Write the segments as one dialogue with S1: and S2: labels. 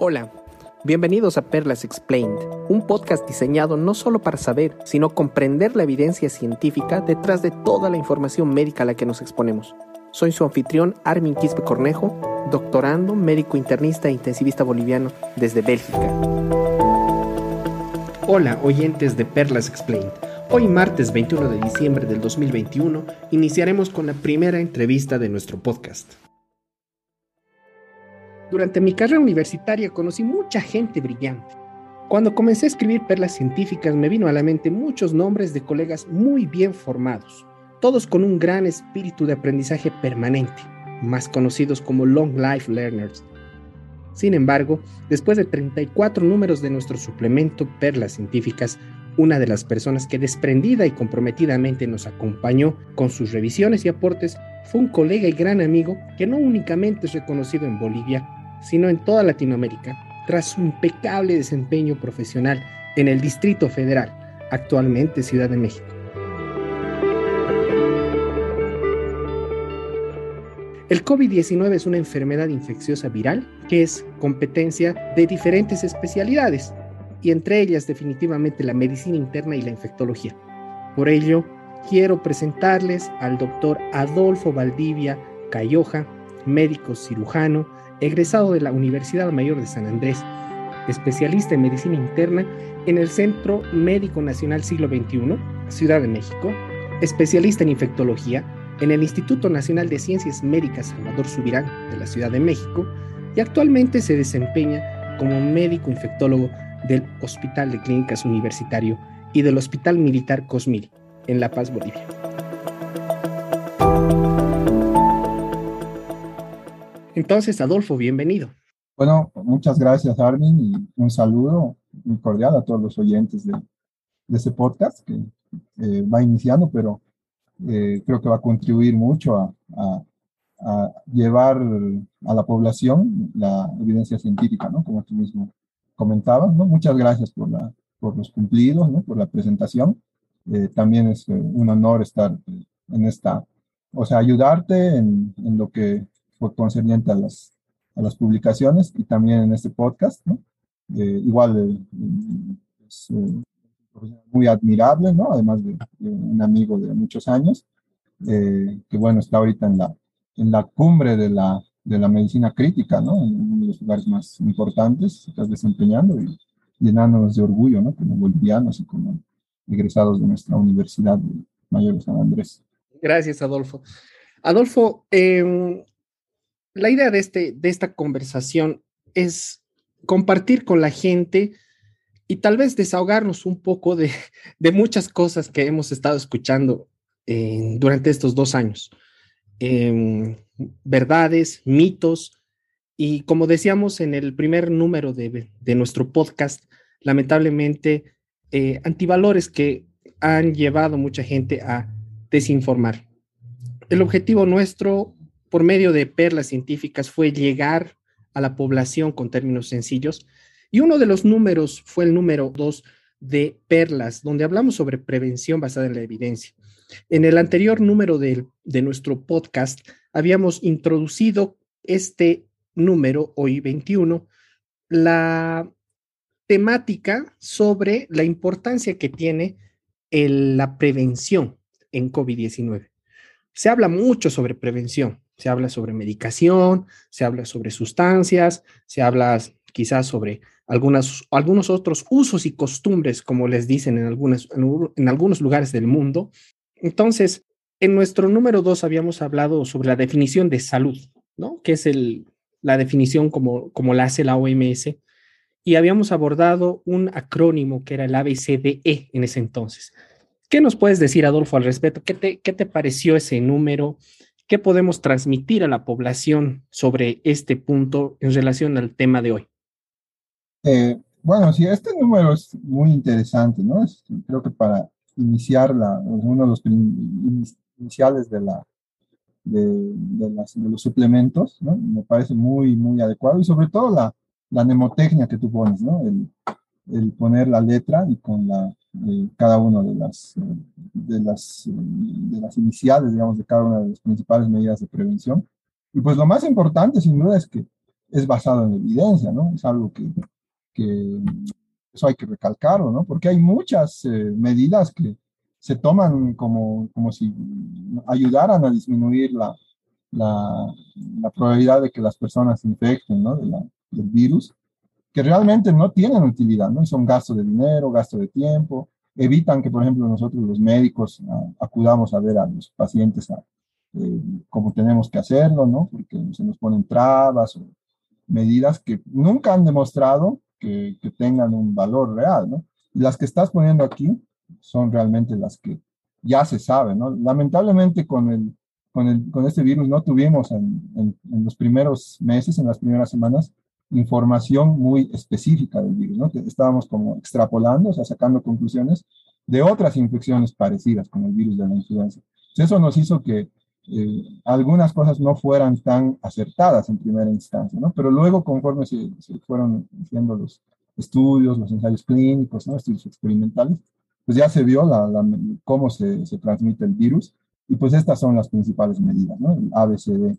S1: Hola, bienvenidos a Perlas Explained, un podcast diseñado no solo para saber, sino comprender la evidencia científica detrás de toda la información médica a la que nos exponemos. Soy su anfitrión Armin Quispe Cornejo, doctorando, médico internista e intensivista boliviano desde Bélgica. Hola, oyentes de Perlas Explained. Hoy martes 21 de diciembre del 2021 iniciaremos con la primera entrevista de nuestro podcast. Durante mi carrera universitaria conocí mucha gente brillante. Cuando comencé a escribir perlas científicas me vino a la mente muchos nombres de colegas muy bien formados, todos con un gran espíritu de aprendizaje permanente, más conocidos como Long Life Learners. Sin embargo, después de 34 números de nuestro suplemento Perlas Científicas, una de las personas que desprendida y comprometidamente nos acompañó con sus revisiones y aportes fue un colega y gran amigo que no únicamente es reconocido en Bolivia, sino en toda Latinoamérica, tras su impecable desempeño profesional en el Distrito Federal, actualmente Ciudad de México. El COVID-19 es una enfermedad infecciosa viral que es competencia de diferentes especialidades y entre ellas definitivamente la medicina interna y la infectología. Por ello, quiero presentarles al doctor Adolfo Valdivia Cayoja, médico cirujano, egresado de la Universidad Mayor de San Andrés, especialista en medicina interna en el Centro Médico Nacional Siglo XXI, Ciudad de México, especialista en infectología en el Instituto Nacional de Ciencias Médicas Salvador Subirán de la Ciudad de México y actualmente se desempeña como médico infectólogo del Hospital de Clínicas Universitario y del Hospital Militar Cosmil en La Paz, Bolivia. Entonces, Adolfo, bienvenido.
S2: Bueno, muchas gracias, Armin, y un saludo muy cordial a todos los oyentes de, este podcast que eh, va iniciando, pero eh, creo que va a contribuir mucho a, llevar a la población la evidencia científica, ¿no? Como tú mismo comentabas, ¿no? Muchas gracias por, la, por los cumplidos, ¿no? Por la presentación. Eh, también es un honor estar en esta, o sea, ayudarte en, en lo que concerniente a las, a las publicaciones y también en este podcast, ¿no? Eh, igual eh, es eh, muy admirable, ¿no? Además de, un amigo de muchos años, que bueno, está ahorita en la, en la cumbre de la, de la medicina crítica, ¿no? En uno de los lugares más importantes, estás desempeñando y llenándonos de orgullo, ¿no? Como bolivianos y como egresados de nuestra Universidad Mayor de San Andrés.
S1: Gracias, Adolfo. Adolfo, eh, la idea de, este, de esta conversación es compartir con la gente y tal vez desahogarnos un poco de, muchas cosas que hemos estado escuchando durante estos dos años. Em, verdades, mitos, y como decíamos en el primer número de, nuestro podcast, lamentablemente, eh, antivalores que han llevado mucha gente a desinformar. El objetivo nuestro por medio de perlas científicas fue llegar a la población con términos sencillos. Y uno de los números fue el número dos de perlas, donde hablamos sobre prevención basada en la evidencia. En el anterior número de, de nuestro podcast habíamos introducido este número, hoy 21, la temática sobre la importancia que tiene la prevención en COVID-19. Se habla mucho sobre prevención, se habla sobre medicación, se habla sobre sustancias, se habla quizás sobre algunas, algunos otros usos y costumbres, como les dicen en, en, algunos lugares del mundo. Entonces, en nuestro número dos habíamos hablado sobre la definición de salud, ¿no? Que es el, la definición como, como la hace la OMS. Y habíamos abordado un acrónimo que era el ABCDE en ese entonces. ¿Qué nos puedes decir, Adolfo, al respecto? ¿Qué te, qué te pareció ese número? ¿Qué podemos transmitir a la población sobre este punto en relación al tema de hoy?
S2: Eh, bueno, sí, este número es muy interesante, ¿no? creo que para iniciar la, uno de los iniciales de, la, de, los suplementos, ¿no? Me parece muy, muy adecuado y sobre todo la, la mnemotecnia que tú pones, ¿no? El, el poner la letra y con la, cada una de las, de, las, de las iniciales, digamos, de cada una de las principales medidas de prevención. Y pues lo más importante, sin duda, es que es basado en evidencia, ¿no? Es algo que, que eso hay que recalcarlo, ¿no? Porque hay muchas eh, medidas que se toman como, como si ayudaran a disminuir la, la, la probabilidad de que las personas se infecten, ¿no? De la, del virus, que realmente no tienen utilidad, ¿no? Son gasto de dinero, gasto de tiempo, evitan que, por ejemplo, nosotros los médicos acudamos a ver a los pacientes eh, como tenemos que hacerlo, ¿no? Porque se nos ponen trabas o medidas que nunca han demostrado que, tengan un valor real, ¿no? Y las que estás poniendo aquí son realmente las que ya se sabe, ¿no? Lamentablemente con, el, con, el, con este virus no tuvimos en, en, los primeros meses, en las primeras semanas, información muy específica del virus, ¿no? Que estábamos como extrapolando, o sea, sacando conclusiones de otras infecciones parecidas con el virus de la influenza. Eso nos hizo que eh, algunas cosas no fueran tan acertadas en primera instancia, ¿no? Pero luego, conforme se, se fueron haciendo los estudios, los ensayos clínicos, ¿no? Estudios experimentales, pues ya se vio la, la, cómo se, se, transmite el virus y pues estas son las principales medidas, ¿no? El ABCD.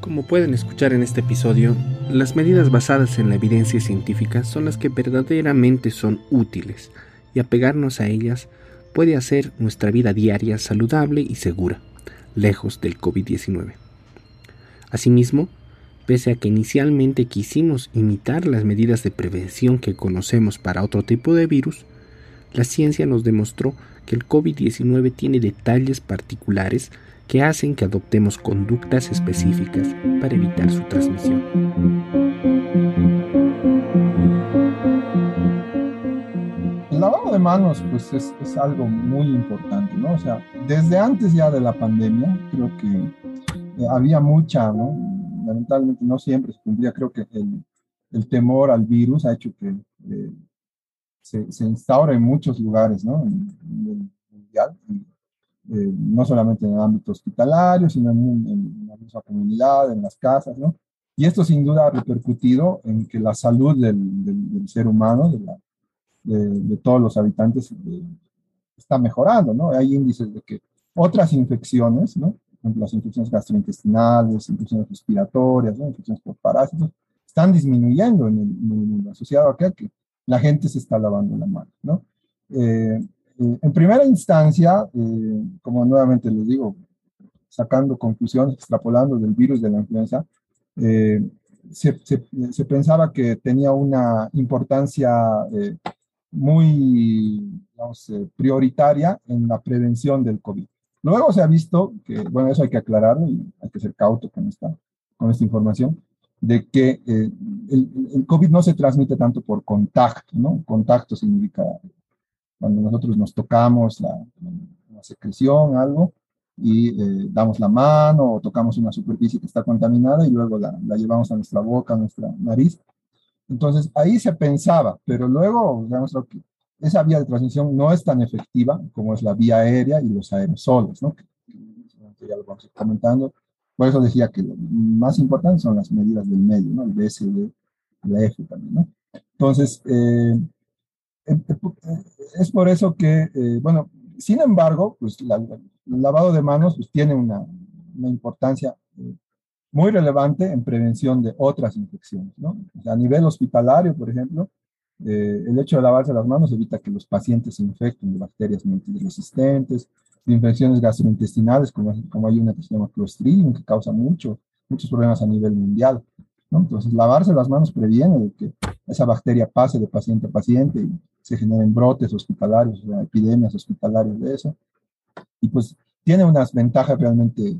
S1: Como pueden escuchar en este episodio, las medidas basadas en la evidencia científica son las que verdaderamente son útiles y apegarnos a ellas puede hacer nuestra vida diaria saludable y segura, lejos del COVID-19. Asimismo, pese a que inicialmente quisimos imitar las medidas de prevención que conocemos para otro tipo de virus, la ciencia nos demostró que el COVID-19 tiene detalles particulares que hacen que adoptemos conductas específicas para evitar su transmisión.
S2: El lavado de manos pues es, algo muy importante, ¿no? O sea, desde antes ya de la pandemia creo que eh, había mucha, ¿no? Lamentablemente no siempre se cumplía, creo que el, el temor al virus ha hecho que eh, se, se instaura en muchos lugares, ¿no? En, en mundial, eh, no solamente en el ámbito hospitalario, sino en, en, la misma comunidad, en las casas, ¿no? Y esto sin duda ha repercutido en que la salud del, del, del ser humano, de, la, de, de, todos los habitantes, eh, está mejorando, ¿no? Hay índices de que otras infecciones, ¿no? Las infecciones gastrointestinales, infecciones respiratorias, ¿no? infecciones por parásitos, están disminuyendo en el, en el mundo, asociado a que la gente se está lavando la mano, ¿no? Eh, eh, en primera instancia, eh, como nuevamente les digo, sacando conclusiones, extrapolando del virus de la influenza, eh, se, se, se, pensaba que tenía una importancia eh, muy digamos, eh, prioritaria en la prevención del COVID. Luego se ha visto que, bueno, eso hay que aclararlo y hay que ser cauto con esta, con esta información, de que eh, el, el, COVID no se transmite tanto por contacto, ¿no? Contacto significa cuando nosotros nos tocamos la, la secreción, algo, y eh, damos la mano o tocamos una superficie que está contaminada y luego la, la, llevamos a nuestra boca, a nuestra nariz. Entonces ahí se pensaba, pero luego digamos, que esa vía de transmisión no es tan efectiva como es la vía aérea y los aerosoles, ¿no? Que, ya lo vamos comentando. Por eso decía que lo más importante son las medidas del medio, ¿no? El BSD, la F también, ¿no? Entonces, eh, es por eso que, eh, bueno, sin embargo, pues el lavado de manos pues, tiene una, importancia eh, muy relevante en prevención de otras infecciones, ¿no? A nivel hospitalario, por ejemplo, eh, el hecho de lavarse las manos evita que los pacientes se infecten de bacterias multiresistentes, de infecciones gastrointestinales, como, como hay una que se llama Clostridium, que causa mucho, muchos problemas a nivel mundial. ¿no? Entonces, lavarse las manos previene de que esa bacteria pase de paciente a paciente y se generen brotes hospitalarios, o sea, epidemias hospitalarias de eso. Y pues tiene unas ventajas realmente,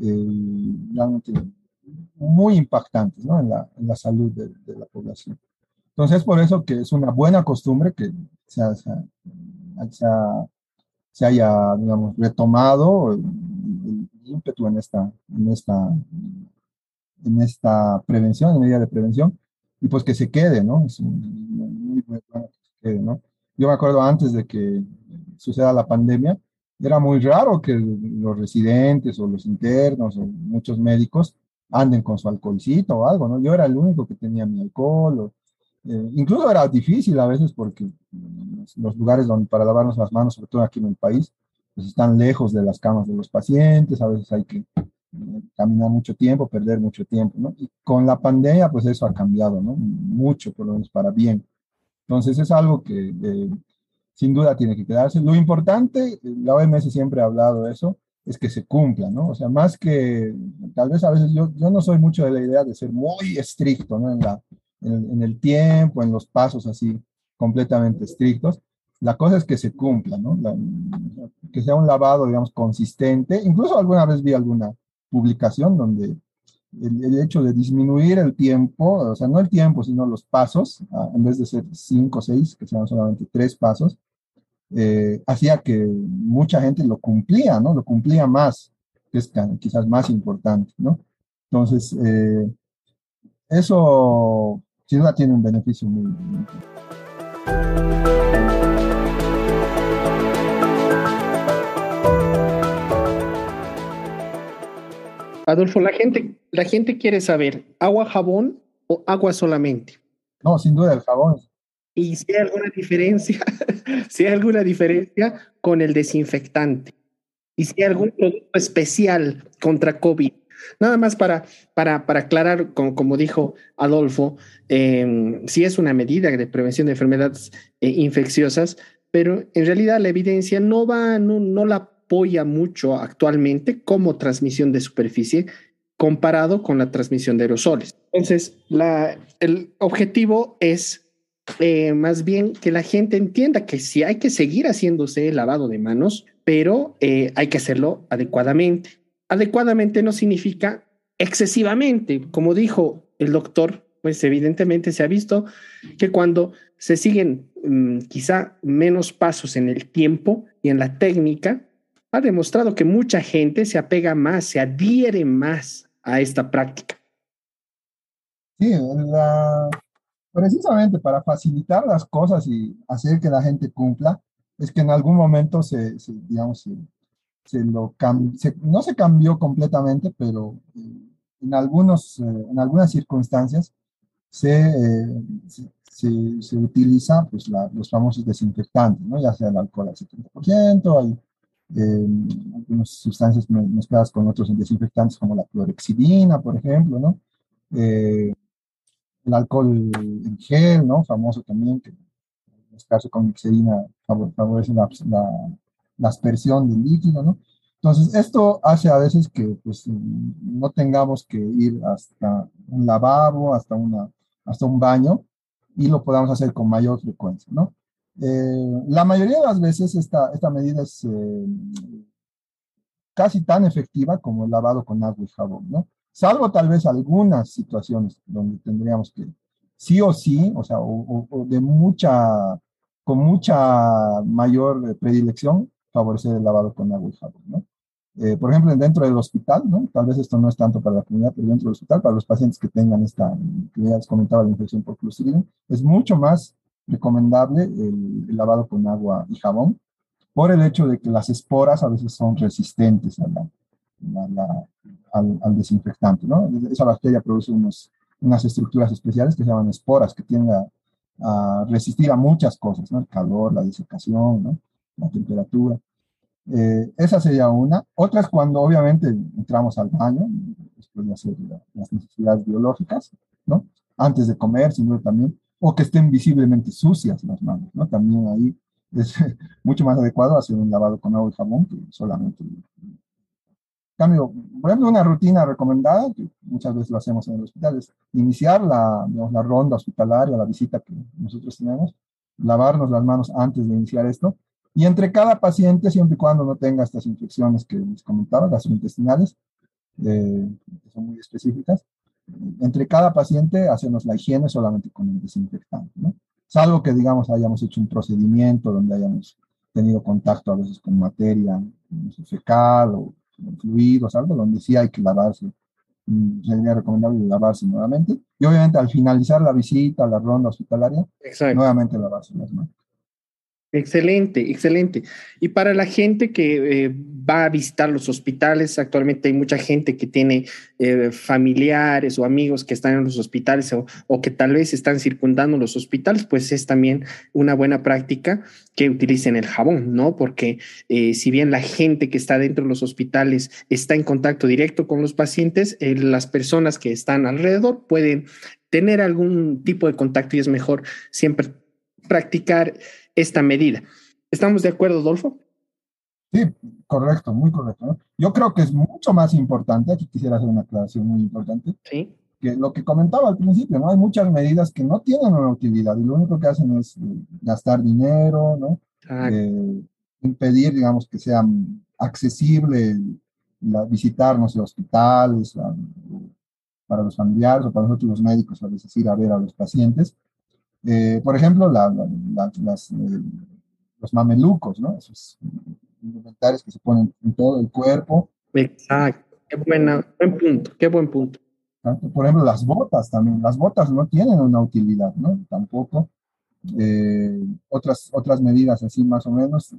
S2: eh, realmente muy impactantes ¿no? en, la, en la salud de, de, la población. Entonces, por eso que es una buena costumbre que se, se, se, se haya, digamos, retomado el, el ímpetu en esta, en esta en esta prevención, en medida de prevención, y pues que se quede, ¿no? Es muy, muy bueno quede, ¿no? Yo me acuerdo antes de que suceda la pandemia, era muy raro que los residentes o los internos o muchos médicos anden con su alcoholcito o algo, ¿no? Yo era el único que tenía mi alcohol, o, eh, incluso era difícil a veces porque los lugares donde para lavarnos las manos, sobre todo aquí en el país, pues están lejos de las camas de los pacientes, a veces hay que caminar mucho tiempo, perder mucho tiempo, ¿no? Y con la pandemia, pues eso ha cambiado, ¿no? Mucho, por lo menos para bien. Entonces es algo que eh, sin duda tiene que quedarse. Lo importante, la OMS siempre ha hablado de eso, es que se cumpla, ¿no? O sea, más que, tal vez a veces yo, yo no soy mucho de la idea de ser muy estricto, ¿no? En, la, en, el, tiempo, en los pasos así completamente estrictos. La cosa es que se cumpla, ¿no? que sea un lavado, digamos, consistente. Incluso alguna vez vi alguna publicación donde el, hecho de disminuir el tiempo, o sea, no el tiempo, sino los pasos, ah, en vez de ser cinco o seis, que sean solamente tres pasos, eh, hacía que mucha gente lo cumplía, ¿no? Lo cumplía más, que es quizás más importante, ¿no? Entonces, eh, eso sin duda tiene un beneficio muy, muy
S1: Adolfo, la gente, la gente quiere saber, ¿agua, jabón o agua solamente?
S2: No, sin duda el jabón.
S1: Y si hay alguna diferencia, si hay alguna diferencia con el desinfectante. Y si hay algún producto especial contra COVID. Nada más para, para, para aclarar, como, como, dijo Adolfo, em, si es una medida de prevención de enfermedades eh, infecciosas, pero en realidad la evidencia no va, no, no la apoya mucho actualmente como transmisión de superficie comparado con la transmisión de aerosoles. Entonces, el objetivo es eh, más bien que la gente entienda que sí hay que seguir haciéndose el lavado de manos, pero eh, hay que hacerlo adecuadamente. Adecuadamente no significa excesivamente, como dijo el doctor, pues evidentemente se ha visto que cuando se siguen mm, quizá menos pasos en el tiempo y en la técnica, ha demostrado que mucha gente se apega más, se adhiere más a esta práctica.
S2: Sí, precisamente para facilitar las cosas y hacer que la gente cumpla, es que en algún momento se, digamos, se, lo no se cambió completamente, pero en, algunos, eh, en algunas circunstancias se, eh, se, utiliza pues, los famosos desinfectantes, ¿no? ya sea el alcohol al 70%, hay eh, algunas sustancias mezcladas con otros desinfectantes como la clorexidina, por ejemplo, ¿no? Eh, el alcohol en gel, ¿no? Famoso también, que mezclarse con clorexidina favorece la, la, aspersión del líquido, ¿no? Entonces, esto hace a veces que pues, no tengamos que ir hasta un lavabo, hasta, una, hasta un baño, y lo podamos hacer con mayor frecuencia, ¿no? Eh, la mayoría de las veces esta, esta medida es eh, casi tan efectiva como el lavado con agua y jabón, ¿no? Salvo tal vez algunas situaciones donde tendríamos que sí o sí, o sea, o, de mucha, con mucha mayor predilección, favorecer el lavado con agua y jabón, ¿no? Eh, por ejemplo, dentro del hospital, ¿no? Tal vez esto no es tanto para la comunidad, pero dentro del hospital, para los pacientes que tengan esta, que ya les comentaba, la infección por Clostridium, es mucho más recomendable el, lavado con agua y jabón por el hecho de que las esporas a veces son resistentes a la, al, desinfectante, ¿no? Esa bacteria produce unos, unas estructuras especiales que se llaman esporas, que tienden a, resistir a muchas cosas, ¿no? El calor, la desecación, ¿no? La temperatura. Eh, esa sería una. Otra es cuando obviamente entramos al baño, después de hacer las necesidades biológicas, ¿no? Antes de comer, sino también o que estén visiblemente sucias las manos, ¿no? También ahí es mucho más adecuado hacer un lavado con agua y jabón que solamente. cambio, por ejemplo, una rutina recomendada, que muchas veces lo hacemos en el hospital, es iniciar la, la ronda hospitalaria, la visita que nosotros tenemos, lavarnos las manos antes de iniciar esto, y entre cada paciente, siempre y cuando no tenga estas infecciones que les comentaba, gastrointestinales, eh, que son muy específicas, entre cada paciente hacemos la higiene solamente con el desinfectante, ¿no? Salvo que, digamos, hayamos hecho un procedimiento donde hayamos tenido contacto a veces con materia fecal o fluidos, algo donde sí hay que lavarse. Mm, sería recomendable lavarse nuevamente. Y obviamente al finalizar la visita, la ronda hospitalaria, nuevamente lavarse las manos.
S1: Excelente, excelente. Y para la gente que eh, va a visitar los hospitales, actualmente hay mucha gente que tiene eh, familiares o amigos que están en los hospitales o, que tal vez están circundando los hospitales, pues es también una buena práctica que utilicen el jabón, ¿no? Porque eh, si bien la gente que está dentro de los hospitales está en contacto directo con los pacientes, las personas que están alrededor pueden tener algún tipo de contacto y es mejor siempre practicar esta medida. ¿Estamos de acuerdo, Adolfo?
S2: Sí, correcto, muy correcto. Yo creo que es mucho más importante, aquí quisiera hacer una aclaración muy importante,
S1: ¿Sí?
S2: que lo que comentaba al principio, ¿no? Hay muchas medidas que no tienen una utilidad y lo único que hacen es eh, gastar dinero, ¿no? Eh, impedir, digamos, que sea accesible la, visitar, no sé, hospitales, para los familiares o para nosotros los médicos, a veces ir a ver a los pacientes. Eh, por ejemplo, la, las, eh, los mamelucos, ¿no? Esos inventarios que se ponen en todo el cuerpo.
S1: Exacto, qué buena, buen punto, qué buen punto.
S2: Por ejemplo, las botas también, las botas no tienen una utilidad, ¿no? Tampoco. Eh, otras, otras medidas así más o menos.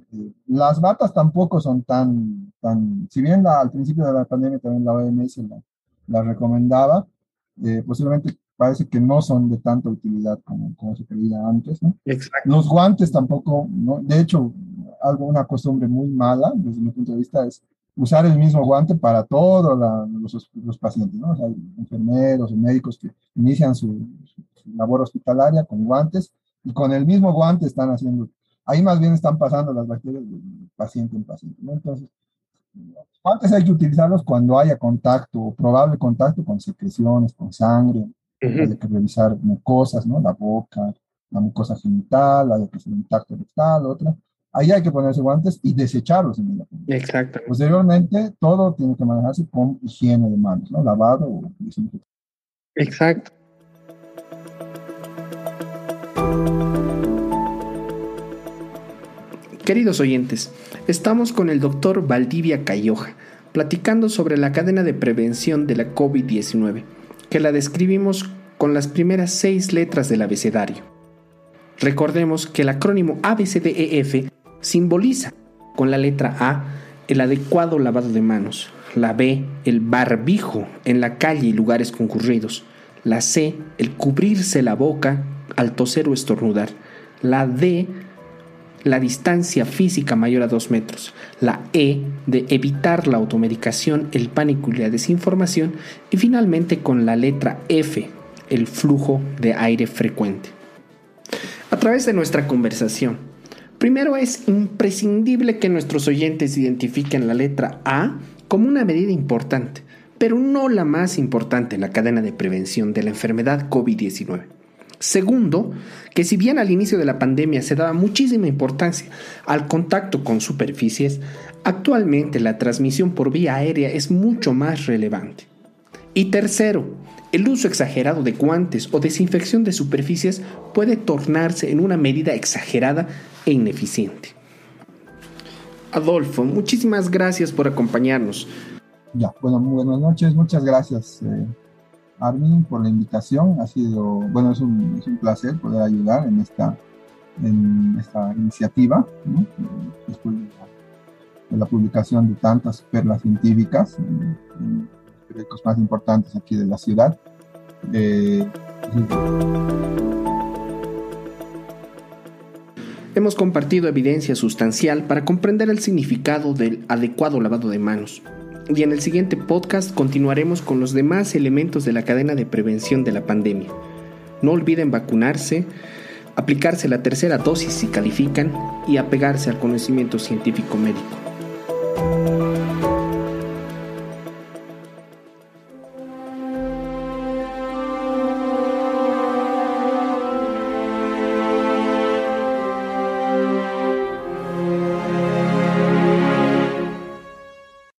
S2: las batas tampoco son tan, tan si bien al principio de la pandemia también la OMS la, la recomendaba, posiblemente parece que no son de tanta utilidad como, como se creía antes. ¿no?
S1: Exacto.
S2: Los guantes tampoco, ¿no? de hecho, algo, una costumbre muy mala desde mi punto de vista es usar el mismo guante para todos los, los, pacientes, ¿no? O sea, enfermeros, médicos que inician su, labor hospitalaria con guantes y con el mismo guante están haciendo, ahí más bien están pasando las bacterias de paciente en paciente, ¿no? Entonces, los guantes hay que utilizarlos cuando haya contacto, probable contacto con secreciones, con sangre, hay que revisar mucosas, ¿no? La boca, la mucosa genital, un tacto rectal, otra. Ahí hay que ponerse guantes y desecharlos inmediatamente.
S1: Exacto.
S2: Posteriormente, todo tiene que manejarse con higiene de manos, ¿no? Lavado o
S1: Exacto. Queridos oyentes, estamos con el doctor Valdivia Cayoja, platicando sobre la cadena de prevención de la COVID-19 que la describimos con las primeras seis letras del abecedario. Recordemos que el acrónimo ABCDEF simboliza con la letra A el adecuado lavado de manos, la B el barbijo en la calle y lugares concurridos, la C el cubrirse la boca al toser o estornudar, la D la distancia física mayor a 2 metros, la E de evitar la automedicación, el pánico y la desinformación y finalmente con la letra F, el flujo de aire frecuente. A través de nuestra conversación, primero es imprescindible que nuestros oyentes identifiquen la letra A como una medida importante, pero no la más importante en la cadena de prevención de la enfermedad COVID-19. Segundo, que si bien al inicio de la pandemia se daba muchísima importancia al contacto con superficies, actualmente la transmisión por vía aérea es mucho más relevante. Y tercero, el uso exagerado de guantes o desinfección de superficies puede tornarse en una medida exagerada e ineficiente. Adolfo, muchísimas gracias por acompañarnos.
S2: Ya, bueno, buenas noches, muchas gracias. Eh, Armin, por la invitación. Ha sido, bueno, es un, es un placer poder ayudar en esta, en esta iniciativa, después de la, publicación de tantas perlas científicas en, los más importantes aquí de la ciudad. Eh,
S1: Hemos compartido evidencia sustancial para comprender el significado del adecuado lavado de manos y en el siguiente podcast continuaremos con los demás elementos de la cadena de prevención de la pandemia. No olviden vacunarse, aplicarse la tercera dosis si califican y apegarse al conocimiento científico médico.